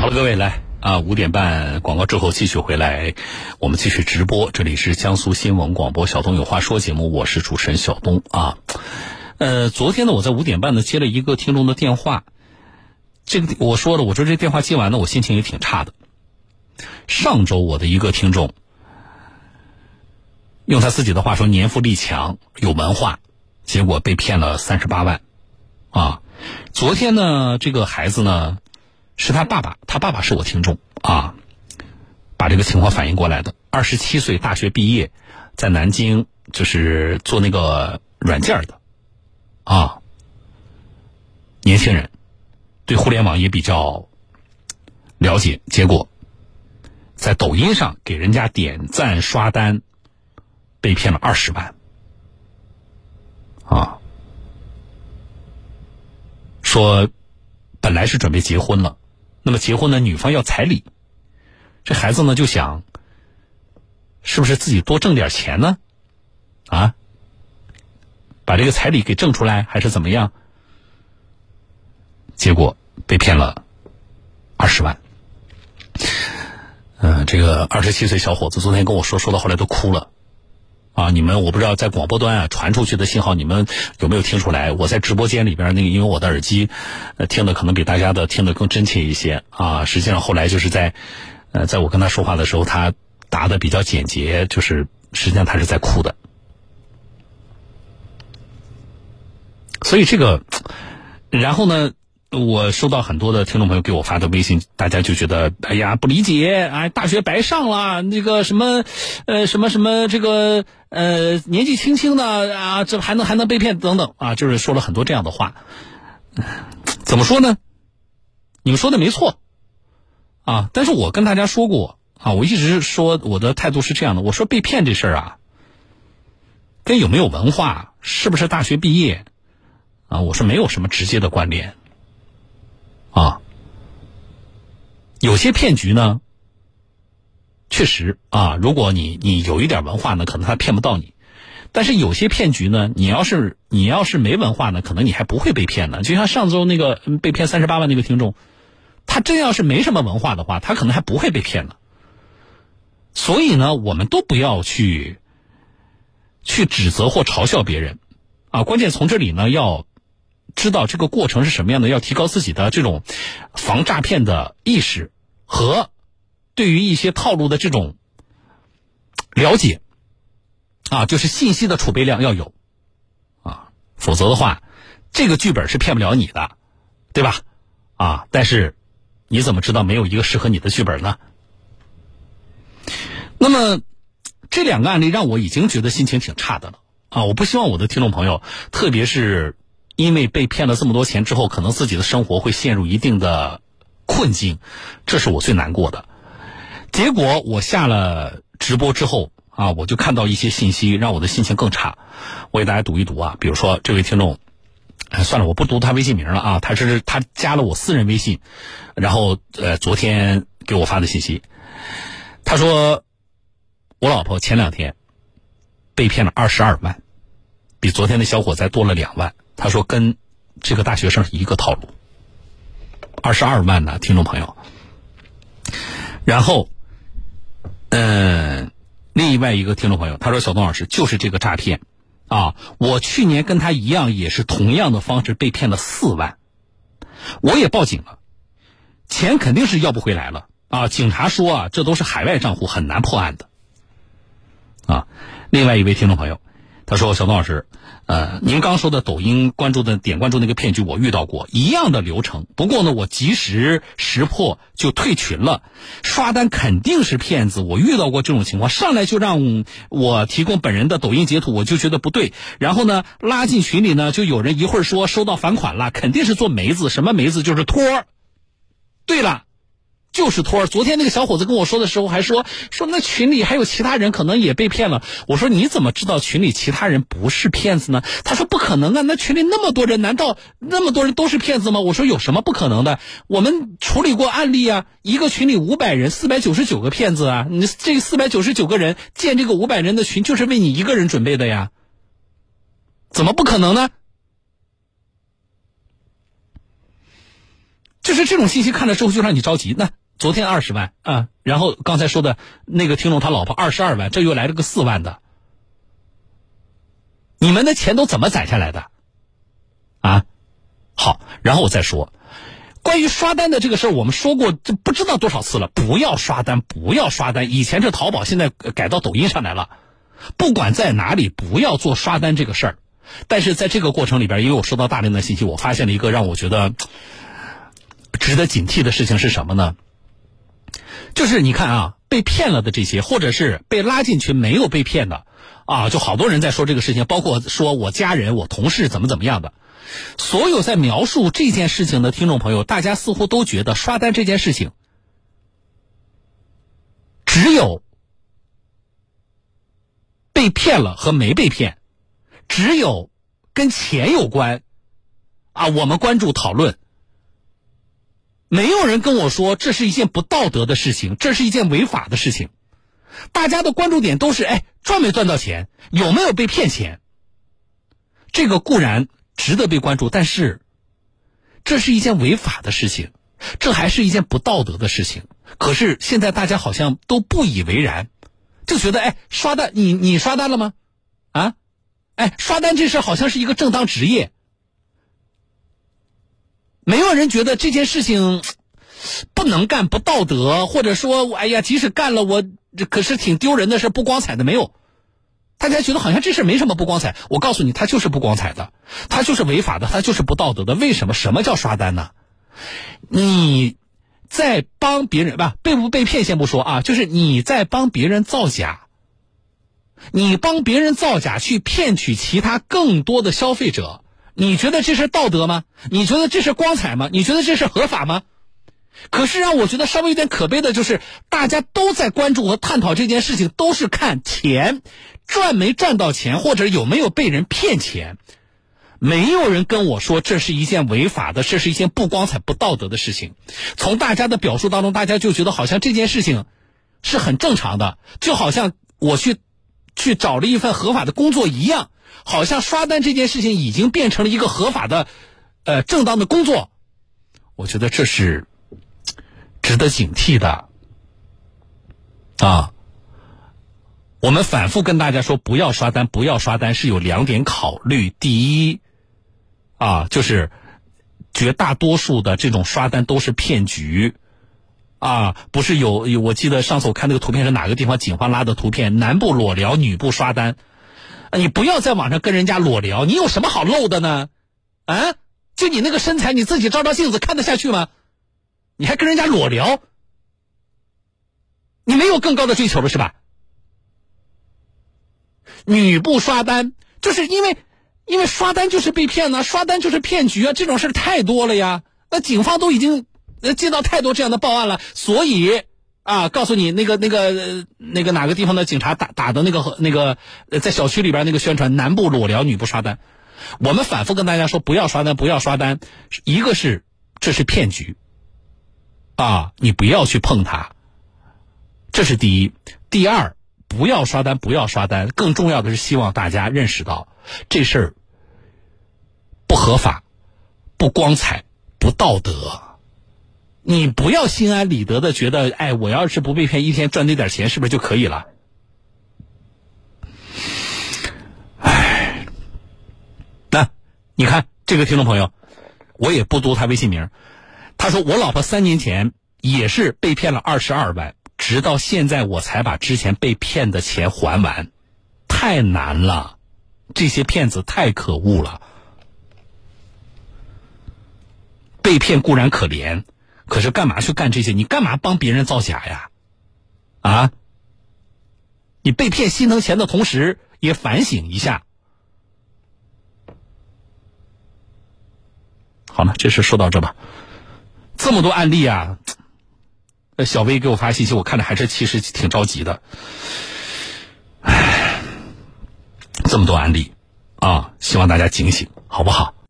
好了，各位来啊，五点半广告之后继续回来，我们继续直播。这里是江苏新闻广播小东有话说节目，我是主持人小东啊。呃，昨天呢，我在五点半呢接了一个听众的电话，这个我说了，我说这电话接完呢，我心情也挺差的。上周我的一个听众，用他自己的话说，年富力强，有文化，结果被骗了三十八万，啊，昨天呢，这个孩子呢。是他爸爸，他爸爸是我听众啊，把这个情况反映过来的。二十七岁，大学毕业，在南京就是做那个软件的，啊，年轻人对互联网也比较了解。结果在抖音上给人家点赞刷单，被骗了二十万，啊，说本来是准备结婚了。那么结婚呢？女方要彩礼，这孩子呢就想，是不是自己多挣点钱呢？啊，把这个彩礼给挣出来，还是怎么样？结果被骗了二十万。嗯，这个二十七岁小伙子昨天跟我说，说到后来都哭了。啊，你们我不知道在广播端啊传出去的信号，你们有没有听出来？我在直播间里边那个，因为我的耳机，听的可能比大家的听的更真切一些啊。实际上后来就是在，呃，在我跟他说话的时候，他答的比较简洁，就是实际上他是在哭的。所以这个，然后呢？我收到很多的听众朋友给我发的微信，大家就觉得哎呀不理解，哎大学白上了，那个什么，呃什么什么这个呃年纪轻轻的啊，这还能还能被骗等等啊，就是说了很多这样的话。怎么说呢？你们说的没错啊，但是我跟大家说过啊，我一直说我的态度是这样的，我说被骗这事儿啊，跟有没有文化，是不是大学毕业啊，我说没有什么直接的关联。啊，有些骗局呢，确实啊，如果你你有一点文化呢，可能他骗不到你；但是有些骗局呢，你要是你要是没文化呢，可能你还不会被骗呢。就像上周那个被骗三十八万那个听众，他真要是没什么文化的话，他可能还不会被骗呢。所以呢，我们都不要去去指责或嘲笑别人啊，关键从这里呢要。知道这个过程是什么样的，要提高自己的这种防诈骗的意识和对于一些套路的这种了解啊，就是信息的储备量要有啊，否则的话，这个剧本是骗不了你的，对吧？啊，但是你怎么知道没有一个适合你的剧本呢？那么这两个案例让我已经觉得心情挺差的了啊！我不希望我的听众朋友，特别是。因为被骗了这么多钱之后，可能自己的生活会陷入一定的困境，这是我最难过的。结果我下了直播之后啊，我就看到一些信息，让我的心情更差。我给大家读一读啊，比如说这位听众，算了，我不读他微信名了啊，他是他加了我私人微信，然后呃昨天给我发的信息，他说我老婆前两天被骗了二十二万，比昨天的小伙子多了两万。他说：“跟这个大学生一个套路，二十二万呢，听众朋友。然后，嗯，另外一个听众朋友他说：‘小东老师就是这个诈骗啊！我去年跟他一样，也是同样的方式被骗了四万，我也报警了，钱肯定是要不回来了啊！警察说啊，这都是海外账户，很难破案的。’啊，另外一位听众朋友他说：‘小东老师。’呃，您刚说的抖音关注的点关注那个骗局，我遇到过一样的流程。不过呢，我及时识破就退群了。刷单肯定是骗子，我遇到过这种情况，上来就让我提供本人的抖音截图，我就觉得不对。然后呢，拉进群里呢，就有人一会儿说收到返款了，肯定是做梅子，什么梅子就是托。对了。就是托儿。昨天那个小伙子跟我说的时候，还说说那群里还有其他人可能也被骗了。我说你怎么知道群里其他人不是骗子呢？他说不可能啊，那群里那么多人，难道那么多人都是骗子吗？我说有什么不可能的？我们处理过案例啊，一个群里五百人，四百九十九个骗子啊。你这四百九十九个人建这个五百人的群，就是为你一个人准备的呀？怎么不可能呢？就是这种信息看了之后就让你着急。那昨天二十万啊，然后刚才说的那个听众他老婆二十二万，这又来了个四万的，你们的钱都怎么攒下来的？啊，好，然后我再说，关于刷单的这个事儿，我们说过这不知道多少次了，不要刷单，不要刷单。以前是淘宝，现在改到抖音上来了，不管在哪里，不要做刷单这个事儿。但是在这个过程里边，因为我收到大量的信息，我发现了一个让我觉得值得警惕的事情是什么呢？就是你看啊，被骗了的这些，或者是被拉进群没有被骗的啊，就好多人在说这个事情，包括说我家人、我同事怎么怎么样的。所有在描述这件事情的听众朋友，大家似乎都觉得刷单这件事情，只有被骗了和没被骗，只有跟钱有关啊，我们关注讨论。没有人跟我说这是一件不道德的事情，这是一件违法的事情。大家的关注点都是：哎，赚没赚到钱？有没有被骗钱？这个固然。值得被关注，但是这是一件违法的事情，这还是一件不道德的事情。可是现在大家好像都不以为然，就觉得哎，刷单，你你刷单了吗？啊，哎，刷单这事好像是一个正当职业，没有人觉得这件事情不能干、不道德，或者说，哎呀，即使干了，我这可是挺丢人的事、不光彩的，没有。大家觉得好像这事没什么不光彩，我告诉你，它就是不光彩的，它就是违法的，它就是不道德的。为什么？什么叫刷单呢？你在帮别人吧，被不被骗先不说啊，就是你在帮别人造假，你帮别人造假去骗取其他更多的消费者，你觉得这是道德吗？你觉得这是光彩吗？你觉得这是合法吗？可是让我觉得稍微有点可悲的就是，大家都在关注和探讨这件事情，都是看钱赚没赚到钱，或者有没有被人骗钱。没有人跟我说这是一件违法的，这是一件不光彩、不道德的事情。从大家的表述当中，大家就觉得好像这件事情是很正常的，就好像我去去找了一份合法的工作一样，好像刷单这件事情已经变成了一个合法的、呃正当的工作。我觉得这是。值得警惕的啊！我们反复跟大家说，不要刷单，不要刷单，是有两点考虑。第一，啊，就是绝大多数的这种刷单都是骗局啊！不是有，我记得上次我看那个图片是哪个地方警方拉的图片，男不裸聊，女不刷单。你不要在网上跟人家裸聊，你有什么好露的呢？啊，就你那个身材，你自己照照镜子看得下去吗？你还跟人家裸聊，你没有更高的追求了是吧？女不刷单，就是因为，因为刷单就是被骗呢，刷单就是骗局啊，这种事太多了呀。那警方都已经那接到太多这样的报案了，所以啊，告诉你那个那个那个哪个地方的警察打打的那个那个在小区里边那个宣传，男不裸聊，女不刷单。我们反复跟大家说，不要刷单，不要刷单，一个是这是骗局。啊，你不要去碰它，这是第一。第二，不要刷单，不要刷单。更重要的是，希望大家认识到这事儿不合法、不光彩、不道德。你不要心安理得的觉得，哎，我要是不被骗，一天赚那点钱，是不是就可以了？哎，那你看这个听众朋友，我也不读他微信名。他说：“我老婆三年前也是被骗了二十二万，直到现在我才把之前被骗的钱还完，太难了，这些骗子太可恶了。被骗固然可怜，可是干嘛去干这些？你干嘛帮别人造假呀？啊？你被骗心疼钱的同时，也反省一下。好了，这事说到这吧。”这么多案例啊！小薇给我发信息，我看着还是其实挺着急的。唉，这么多案例啊，希望大家警醒，好不好？